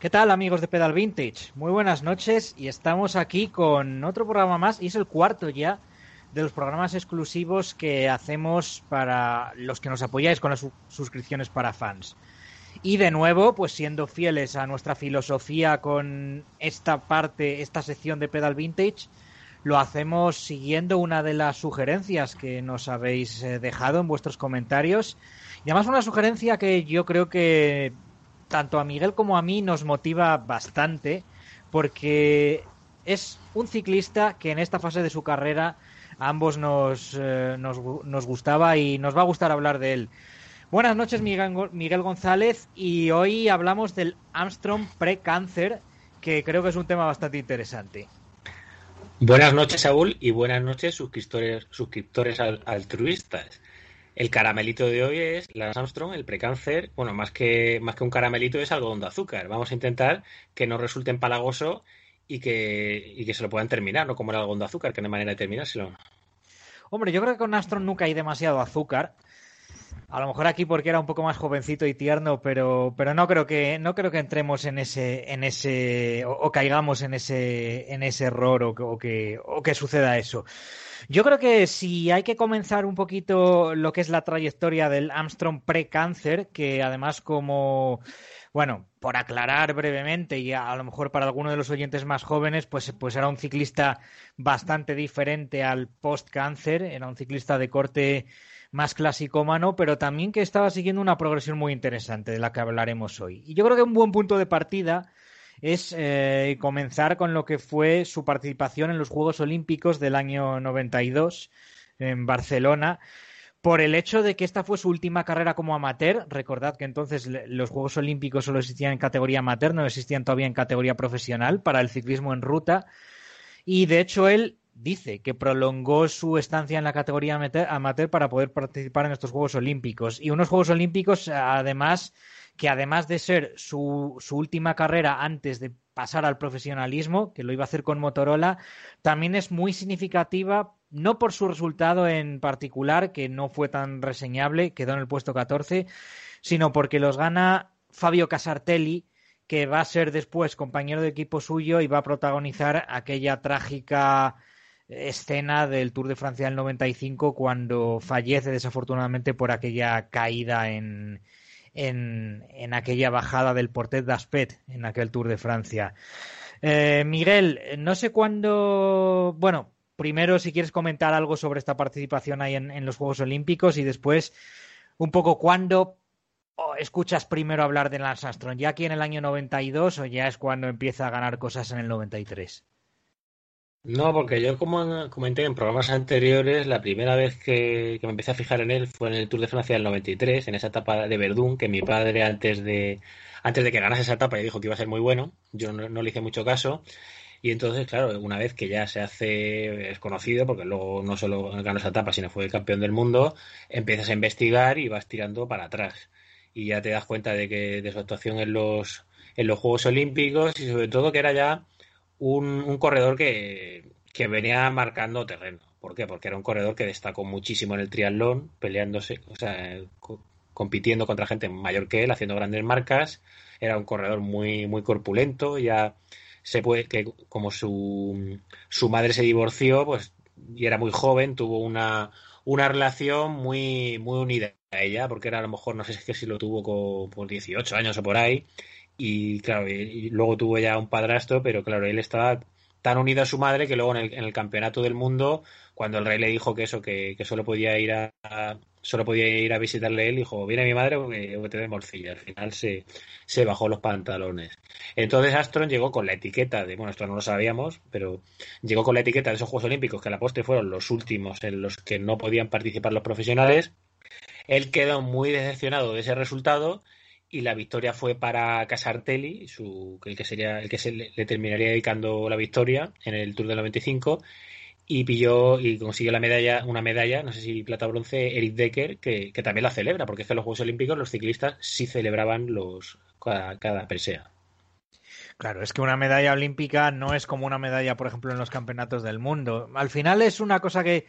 ¿Qué tal amigos de Pedal Vintage? Muy buenas noches y estamos aquí con otro programa más y es el cuarto ya de los programas exclusivos que hacemos para los que nos apoyáis con las suscripciones para fans. Y de nuevo, pues siendo fieles a nuestra filosofía con esta parte, esta sección de Pedal Vintage, lo hacemos siguiendo una de las sugerencias que nos habéis eh, dejado en vuestros comentarios. Y además una sugerencia que yo creo que tanto a Miguel como a mí nos motiva bastante porque es un ciclista que en esta fase de su carrera a ambos nos, eh, nos, gustaba y nos va a gustar hablar de él. Buenas noches, Miguel, Miguel González, y hoy hablamos del Armstrong pre-cáncer, que creo que es un tema bastante interesante. Buenas noches, Saúl, y buenas noches, suscriptores, suscriptores altruistas. El caramelito de hoy es la Armstrong, el precáncer. Bueno, más que, más que un caramelito es algodón de azúcar. Vamos a intentar que no resulte empalagoso y que, y que se lo puedan terminar, no como el algodón de azúcar, que no hay manera de terminárselo. Hombre, yo creo que con Armstrong nunca hay demasiado azúcar. A lo mejor aquí porque era un poco más jovencito y tierno, pero, pero no creo que, no creo que entremos en ese, en ese, o, caigamos en ese, en ese error o, o, que, o que suceda eso. Yo creo que si hay que comenzar un poquito lo que es la trayectoria del Armstrong pre-cáncer, que además como, bueno, por aclarar brevemente y a, lo mejor para alguno de los oyentes más jóvenes, pues, pues era un ciclista bastante diferente al post-cáncer, era un ciclista de corte más clasicómano, pero también que estaba siguiendo una progresión muy interesante de la que hablaremos hoy. Y yo creo que un buen punto de partida es eh, comenzar con lo que fue su participación en los Juegos Olímpicos del año 92 en Barcelona. Por el hecho de que esta fue su última carrera como amateur, recordad que entonces los Juegos Olímpicos solo existían en categoría amateur, no existían todavía en categoría profesional para el ciclismo en ruta. Y de hecho él dice que prolongó su estancia en la categoría amateur para poder participar en estos Juegos Olímpicos. Y unos Juegos Olímpicos, además, que además de ser su, su, última carrera antes de pasar al profesionalismo, que lo iba a hacer con Motorola, también es muy significativa, no por su resultado en particular, que no fue tan reseñable, quedó en el puesto 14, sino porque los gana Fabio Casartelli, que va a ser después compañero de equipo suyo y va a protagonizar aquella trágica escena del Tour de Francia del 95 cuando fallece desafortunadamente por aquella caída en, en, aquella bajada del Portet d'Aspet, en aquel Tour de Francia. Eh, Miguel, no sé cuándo, bueno, primero si quieres comentar algo sobre esta participación ahí en, los Juegos Olímpicos y después un poco cuándo escuchas primero hablar de Lance Armstrong, ya aquí en el año 92 o ya es cuando empieza a ganar cosas en el 93. No, porque yo como comenté en programas anteriores, la primera vez que, me empecé a fijar en él fue en el Tour de Francia del 93, en esa etapa de Verdún, que mi padre antes de, antes de que ganase esa etapa ya dijo que iba a ser muy bueno, yo no, le hice mucho caso, y entonces, claro, una vez que ya se hace es conocido, porque luego no solo ganó esa etapa, sino fue el campeón del mundo, empiezas a investigar y vas tirando para atrás. Y ya te das cuenta de que de su actuación en los, en los Juegos Olímpicos y sobre todo que era ya un, corredor que, venía marcando terreno. ¿Por qué? Porque era un corredor que destacó muchísimo en el triatlón, peleándose, o sea, compitiendo contra gente mayor que él, haciendo grandes marcas. Era un corredor muy, muy corpulento. Ya se puede que como su, su madre se divorció, pues y era muy joven, tuvo una, una relación muy, muy unida a ella, porque era a lo mejor, no sé si es que si lo tuvo con, por 18 años o por ahí, y claro, y, luego tuvo ya un padrastro, pero claro, él estaba tan unido a su madre que luego en el, campeonato del mundo, cuando el rey le dijo que eso, que, solo podía ir a, solo podía ir a visitarle él, dijo, viene mi madre porque te dé morcilla. Al final se, se bajó los pantalones. Entonces Astron llegó con la etiqueta de, bueno, esto no lo sabíamos, pero llegó con la etiqueta de esos Juegos Olímpicos que a la poste fueron los últimos en los que no podían participar los profesionales. Él quedó muy decepcionado de ese resultado y la victoria fue para Casartelli, su, el que sería el que se le, terminaría dedicando la victoria en el Tour del 95 y pilló y consiguió la medalla, una medalla, no sé si plata o bronce, Eric Decker, que, también la celebra, porque es que en los Juegos Olímpicos los ciclistas sí celebraban los cada, cada presea. Claro, es que una medalla olímpica no es como una medalla, por ejemplo, en los campeonatos del mundo. Al final es una cosa que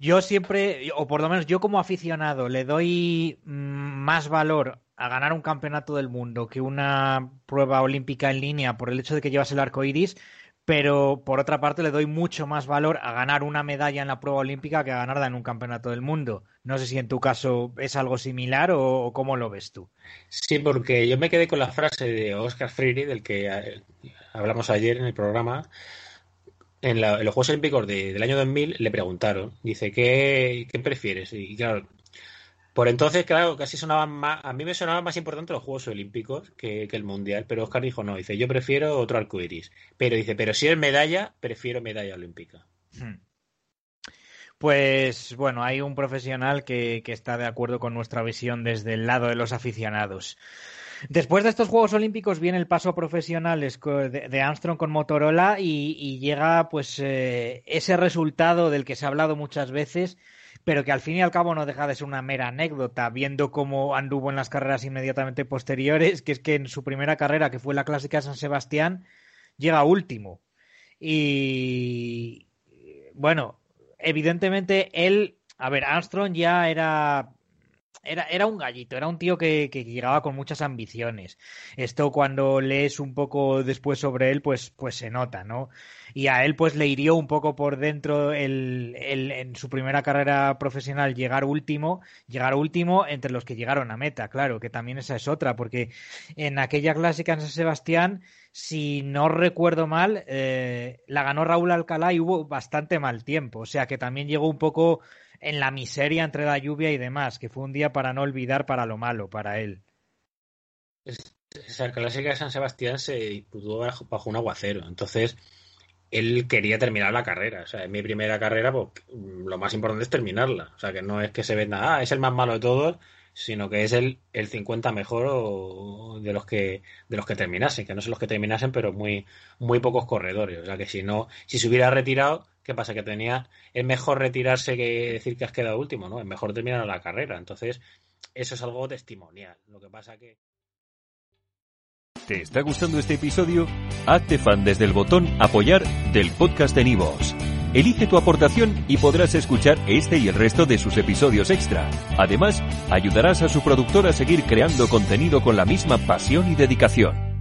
yo siempre, o por lo menos yo como aficionado, le doy mm, más valor a ganar un campeonato del mundo que una prueba olímpica en línea por el hecho de que llevas el arco iris, pero por otra parte le doy mucho más valor a ganar una medalla en la prueba olímpica que a ganarla en un campeonato del mundo. No sé si en tu caso es algo similar o, cómo lo ves tú. Sí, porque yo me quedé con la frase de Oscar Freire, del que eh, hablamos ayer en el programa. En, los Juegos Olímpicos del año 2000 le preguntaron, dice, ¿qué, qué prefieres? Y claro, por entonces, claro, casi sonaban más, a mí me sonaban más importantes los Juegos Olímpicos que, el Mundial, pero Oscar dijo no, dice, yo prefiero otro arcoiris. Pero dice, pero si es medalla, prefiero medalla olímpica. Hmm. Pues bueno, hay un profesional que, está de acuerdo con nuestra visión desde el lado de los aficionados. Después de estos Juegos Olímpicos viene el paso profesional de Armstrong con Motorola y, llega pues eh, ese resultado del que se ha hablado muchas veces pero que al fin y al cabo no deja de ser una mera anécdota, viendo cómo anduvo en las carreras inmediatamente posteriores, que es que en su primera carrera, que fue la clásica de San Sebastián, llega último. Y bueno, evidentemente él, a ver, Armstrong ya era era, era un gallito, era un tío que, que, llegaba con muchas ambiciones. Esto cuando lees un poco después sobre él, pues, pues se nota, ¿no? Y a él pues le hirió un poco por dentro el, el, en su primera carrera profesional llegar último, llegar último entre los que llegaron a meta, claro, que también esa es otra, porque en aquella clásica en San Sebastián, si no recuerdo mal, eh, la ganó Raúl Alcalá y hubo bastante mal tiempo, o sea que también llegó un poco en la miseria entre la lluvia y demás, que fue un día para no olvidar para lo malo, para él. Esa clásica de San Sebastián se disputó bajo un aguacero, entonces él quería terminar la carrera. O sea, en mi primera carrera, pues lo más importante es terminarla. O sea, que no es que se venda, ah, es el más malo de todos, sino que es el, el 50 mejor de los que de los que terminasen, que no son los que terminasen, pero muy muy pocos corredores. O sea, que si no, si se hubiera retirado, ¿Qué pasa? Que tenía. Es mejor retirarse que decir que has quedado último, ¿no? Es mejor terminar la carrera. Entonces, eso es algo testimonial. Lo que pasa que. ¿Te está gustando este episodio? Hazte fan desde el botón Apoyar del podcast de Nivos. Elige tu aportación y podrás escuchar este y el resto de sus episodios extra. Además, ayudarás a su productor a seguir creando contenido con la misma pasión y dedicación.